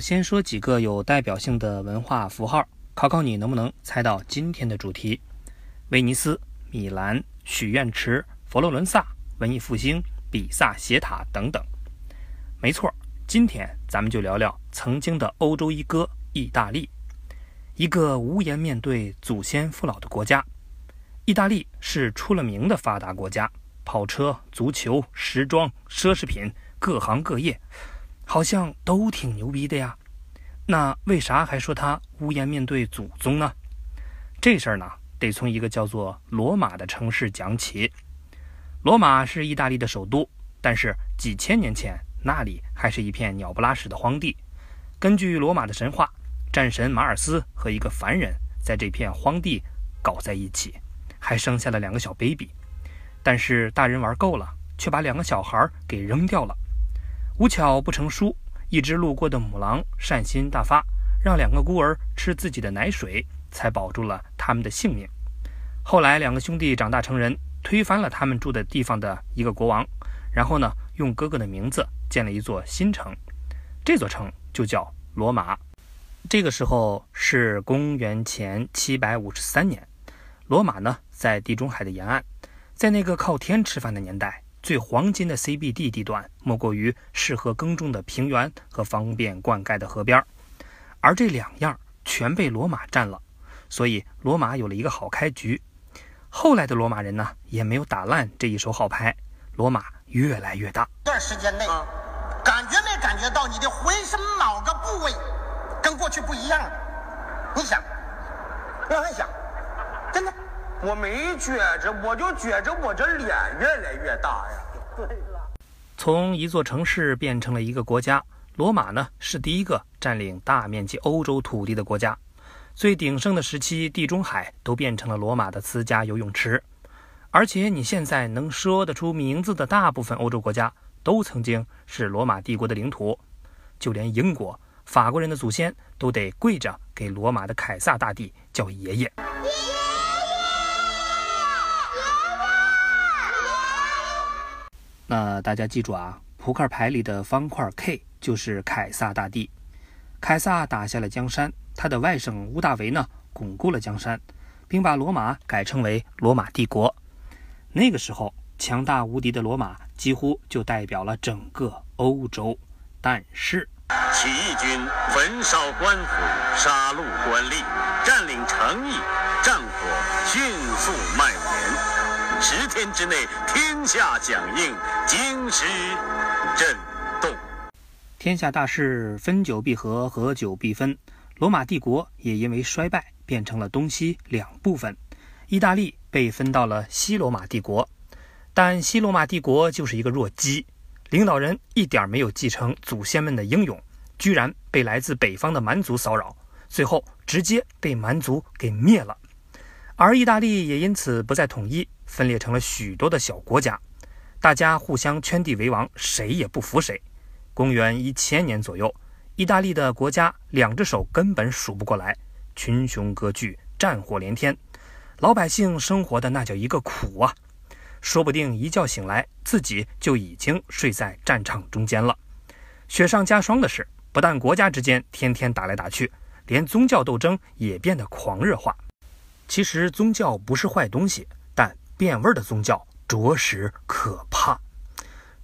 先说几个有代表性的文化符号，考考你能不能猜到今天的主题：威尼斯、米兰、许愿池、佛罗伦萨、文艺复兴、比萨斜塔等等。没错，今天咱们就聊聊曾经的欧洲一哥——意大利，一个无颜面对祖先父老的国家。意大利是出了名的发达国家，跑车、足球、时装、奢侈品，各行各业。好像都挺牛逼的呀，那为啥还说他无颜面对祖宗呢？这事儿呢，得从一个叫做罗马的城市讲起。罗马是意大利的首都，但是几千年前那里还是一片鸟不拉屎的荒地。根据罗马的神话，战神马尔斯和一个凡人在这片荒地搞在一起，还生下了两个小 baby。但是大人玩够了，却把两个小孩给扔掉了。无巧不成书，一只路过的母狼善心大发，让两个孤儿吃自己的奶水，才保住了他们的性命。后来，两个兄弟长大成人，推翻了他们住的地方的一个国王，然后呢，用哥哥的名字建了一座新城，这座城就叫罗马。这个时候是公元前七百五十三年，罗马呢在地中海的沿岸，在那个靠天吃饭的年代。最黄金的 CBD 地段，莫过于适合耕种的平原和方便灌溉的河边而这两样全被罗马占了，所以罗马有了一个好开局。后来的罗马人呢，也没有打烂这一手好牌，罗马越来越大。段时间内，感觉没感觉到你的浑身某个部位跟过去不一样？你想，我很想，真的。我没觉着，我就觉着我这脸越来越大呀。对了，从一座城市变成了一个国家，罗马呢是第一个占领大面积欧洲土地的国家。最鼎盛的时期，地中海都变成了罗马的私家游泳池。而且你现在能说得出名字的大部分欧洲国家，都曾经是罗马帝国的领土。就连英国、法国人的祖先都得跪着给罗马的凯撒大帝叫爷爷。那大家记住啊，扑克牌里的方块 K 就是凯撒大帝。凯撒打下了江山，他的外甥屋大维呢，巩固了江山，并把罗马改称为罗马帝国。那个时候，强大无敌的罗马几乎就代表了整个欧洲。但是，起义军焚烧官府，杀戮官吏，占领城邑，战火迅速蔓延。十天之内，天下响应，京师震动。天下大势，分久必合，合久必分。罗马帝国也因为衰败，变成了东西两部分。意大利被分到了西罗马帝国，但西罗马帝国就是一个弱鸡，领导人一点没有继承祖先们的英勇，居然被来自北方的蛮族骚扰，最后直接被蛮族给灭了。而意大利也因此不再统一。分裂成了许多的小国家，大家互相圈地为王，谁也不服谁。公元一千年左右，意大利的国家两只手根本数不过来，群雄割据，战火连天，老百姓生活的那叫一个苦啊！说不定一觉醒来，自己就已经睡在战场中间了。雪上加霜的是，不但国家之间天天打来打去，连宗教斗争也变得狂热化。其实宗教不是坏东西。变味的宗教着实可怕。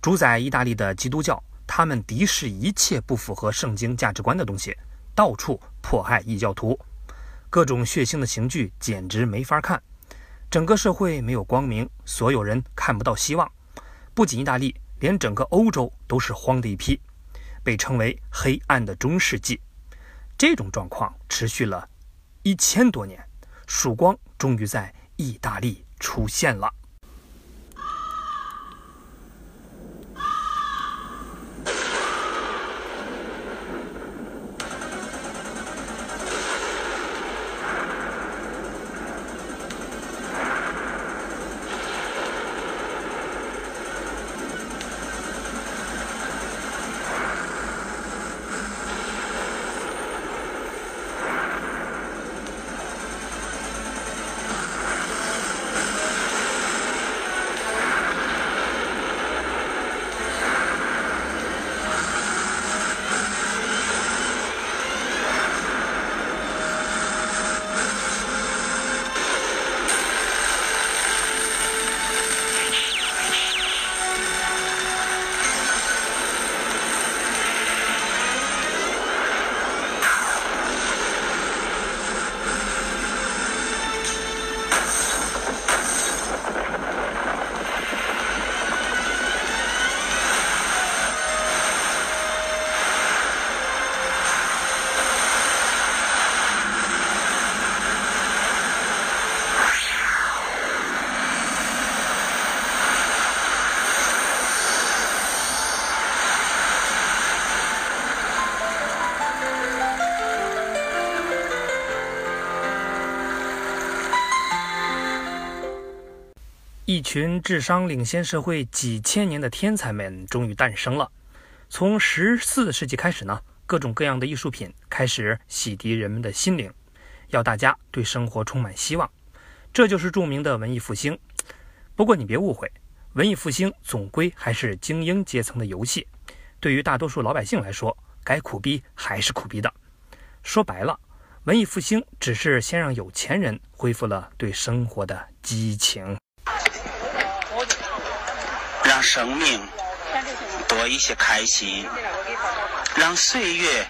主宰意大利的基督教，他们敌视一切不符合圣经价值观的东西，到处迫害异教徒，各种血腥的刑具简直没法看。整个社会没有光明，所有人看不到希望。不仅意大利，连整个欧洲都是荒的一批，被称为黑暗的中世纪。这种状况持续了一千多年，曙光终于在意大利。出现了。一群智商领先社会几千年的天才们终于诞生了。从十四世纪开始呢，各种各样的艺术品开始洗涤人们的心灵，要大家对生活充满希望。这就是著名的文艺复兴。不过你别误会，文艺复兴总归还是精英阶层的游戏，对于大多数老百姓来说，该苦逼还是苦逼的。说白了，文艺复兴只是先让有钱人恢复了对生活的激情。让生命多一些开心，让岁月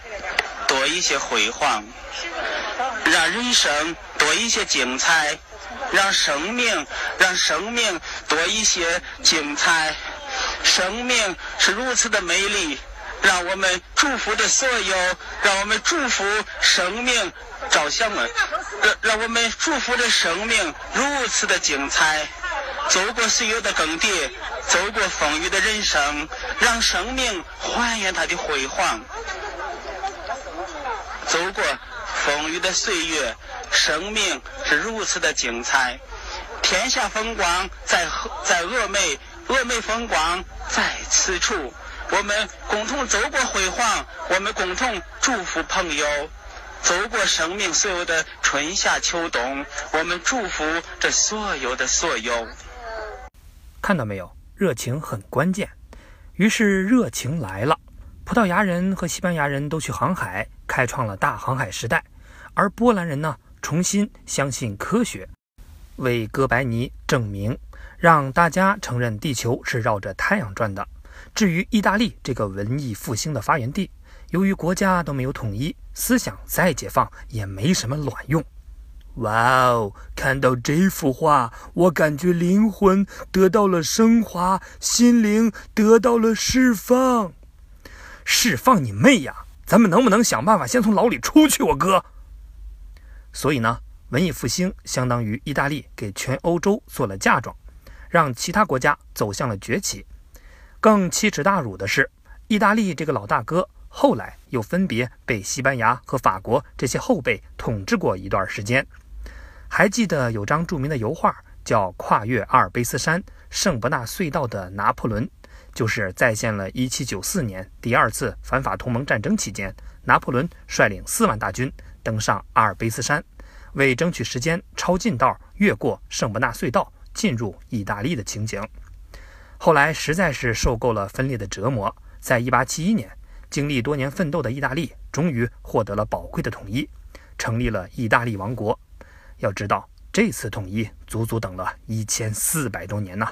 多一些辉煌，让人生多一些精彩，让生命让生命多一些精彩。生命是如此的美丽，让我们祝福着所有，让我们祝福生命照相们，让让我们祝福着生命如此的精彩。走过岁月的更迭，走过风雨的人生，让生命还原它的辉煌。走过风雨的岁月，生命是如此的精彩。天下风光在在峨眉，峨眉风光在此处。我们共同走过辉煌，我们共同祝福朋友。走过生命所有的春夏秋冬，我们祝福这所有的所有。看到没有，热情很关键。于是热情来了，葡萄牙人和西班牙人都去航海，开创了大航海时代。而波兰人呢，重新相信科学，为哥白尼证明，让大家承认地球是绕着太阳转的。至于意大利这个文艺复兴的发源地，由于国家都没有统一，思想再解放也没什么卵用。哇哦！看到这幅画，我感觉灵魂得到了升华，心灵得到了释放。释放你妹呀！咱们能不能想办法先从牢里出去？我哥。所以呢，文艺复兴相当于意大利给全欧洲做了嫁妆，让其他国家走向了崛起。更奇耻大辱的是，意大利这个老大哥后来又分别被西班牙和法国这些后辈统治过一段时间。还记得有张著名的油画，叫《跨越阿尔卑斯山圣伯纳隧道的拿破仑》，就是再现了1794年第二次反法同盟战争期间，拿破仑率领四万大军登上阿尔卑斯山，为争取时间抄近道越过圣伯纳隧道进入意大利的情景。后来实在是受够了分裂的折磨，在1871年，经历多年奋斗的意大利终于获得了宝贵的统一，成立了意大利王国。要知道，这次统一足足等了一千四百多年呢！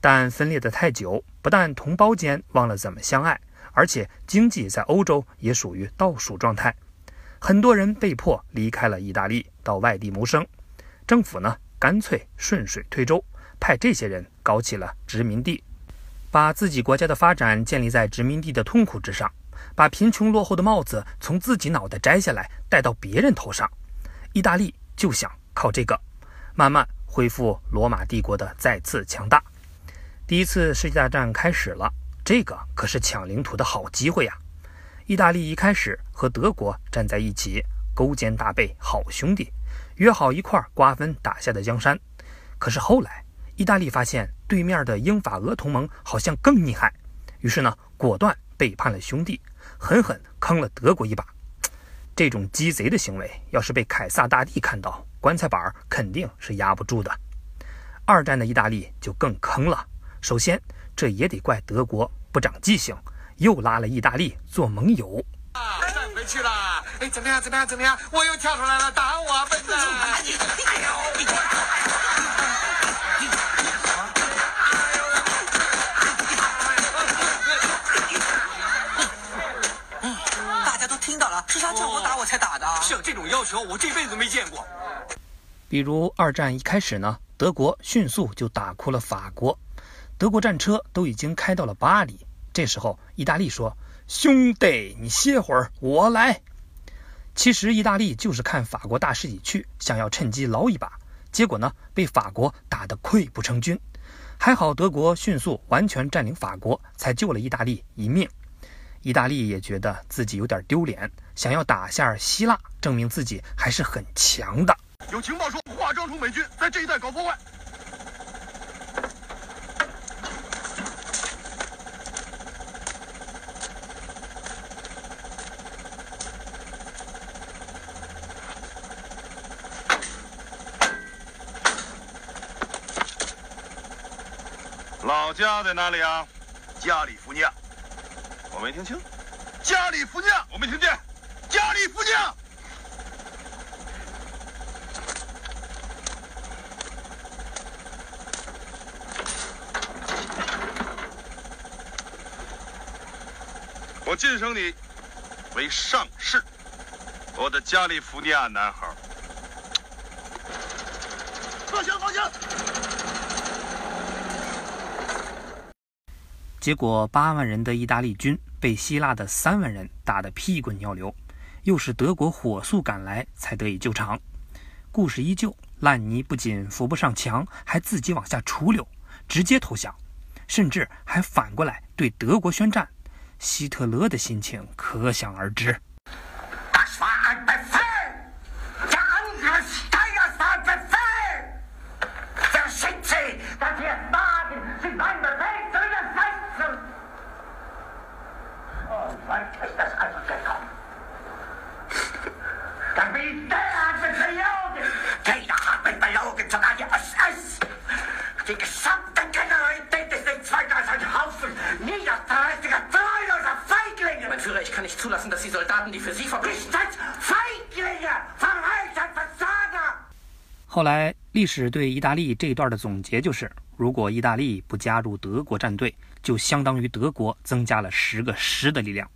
但分裂的太久，不但同胞间忘了怎么相爱，而且经济在欧洲也属于倒数状态。很多人被迫离开了意大利，到外地谋生。政府呢，干脆顺水推舟，派这些人搞起了殖民地，把自己国家的发展建立在殖民地的痛苦之上，把贫穷落后的帽子从自己脑袋摘下来，戴到别人头上。意大利。就想靠这个慢慢恢复罗马帝国的再次强大。第一次世界大战开始了，这个可是抢领土的好机会呀！意大利一开始和德国站在一起，勾肩搭背，好兄弟，约好一块瓜分打下的江山。可是后来，意大利发现对面的英法俄同盟好像更厉害，于是呢，果断背叛了兄弟，狠狠坑了德国一把。这种鸡贼的行为，要是被凯撒大帝看到，棺材板肯定是压不住的。二战的意大利就更坑了。首先，这也得怪德国不长记性，又拉了意大利做盟友。站回去了，哎，怎么样？怎么样？怎么样？我又跳出来了，打我，笨蛋！哎呦！是他叫我打，我才打的。像这种要求，我这辈子没见过。比如二战一开始呢，德国迅速就打哭了法国，德国战车都已经开到了巴黎。这时候，意大利说：“兄弟，你歇会儿，我来。”其实，意大利就是看法国大势已去，想要趁机捞一把。结果呢，被法国打得溃不成军。还好德国迅速完全占领法国，才救了意大利一命。意大利也觉得自己有点丢脸想要打下希腊证明自己还是很强的。有情报说化妆成美军在这一带搞破坏。老家在哪里啊？加利福尼亚。我没听清。加利福尼亚，我没听见。加利福尼亚。我晋升你为上士，我的加利福尼亚男孩。放行，放行。结果，八万人的意大利军被希腊的三万人打得屁滚尿流，又是德国火速赶来才得以救场。故事依旧，烂泥不仅扶不上墙，还自己往下出溜，直接投降，甚至还反过来对德国宣战。希特勒的心情可想而知。后来，历史对意大利这一段的总结就是：如果意大利不加入德国战队，就相当于德国增加了十个师的力量，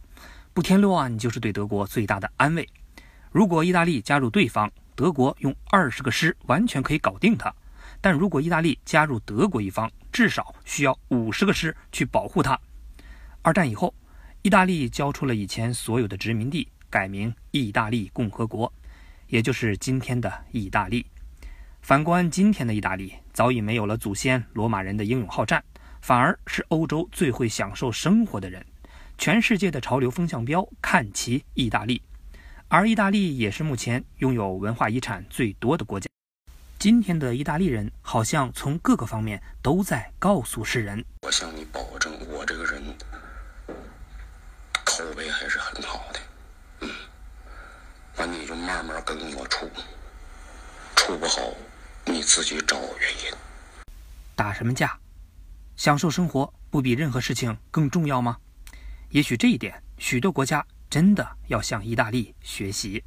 不添乱就是对德国最大的安慰。如果意大利加入对方，德国用二十个师完全可以搞定它；但如果意大利加入德国一方，至少需要五十个师去保护它。二战以后，意大利交出了以前所有的殖民地，改名意大利共和国，也就是今天的意大利。反观今天的意大利，早已没有了祖先罗马人的英勇好战，反而是欧洲最会享受生活的人。全世界的潮流风向标看齐意大利，而意大利也是目前拥有文化遗产最多的国家。今天的意大利人好像从各个方面都在告诉世人：我向你保证，我这个人口碑还是很好的。嗯，那你就慢慢跟我处，处不好。你自己找原因。打什么架？享受生活不比任何事情更重要吗？也许这一点，许多国家真的要向意大利学习。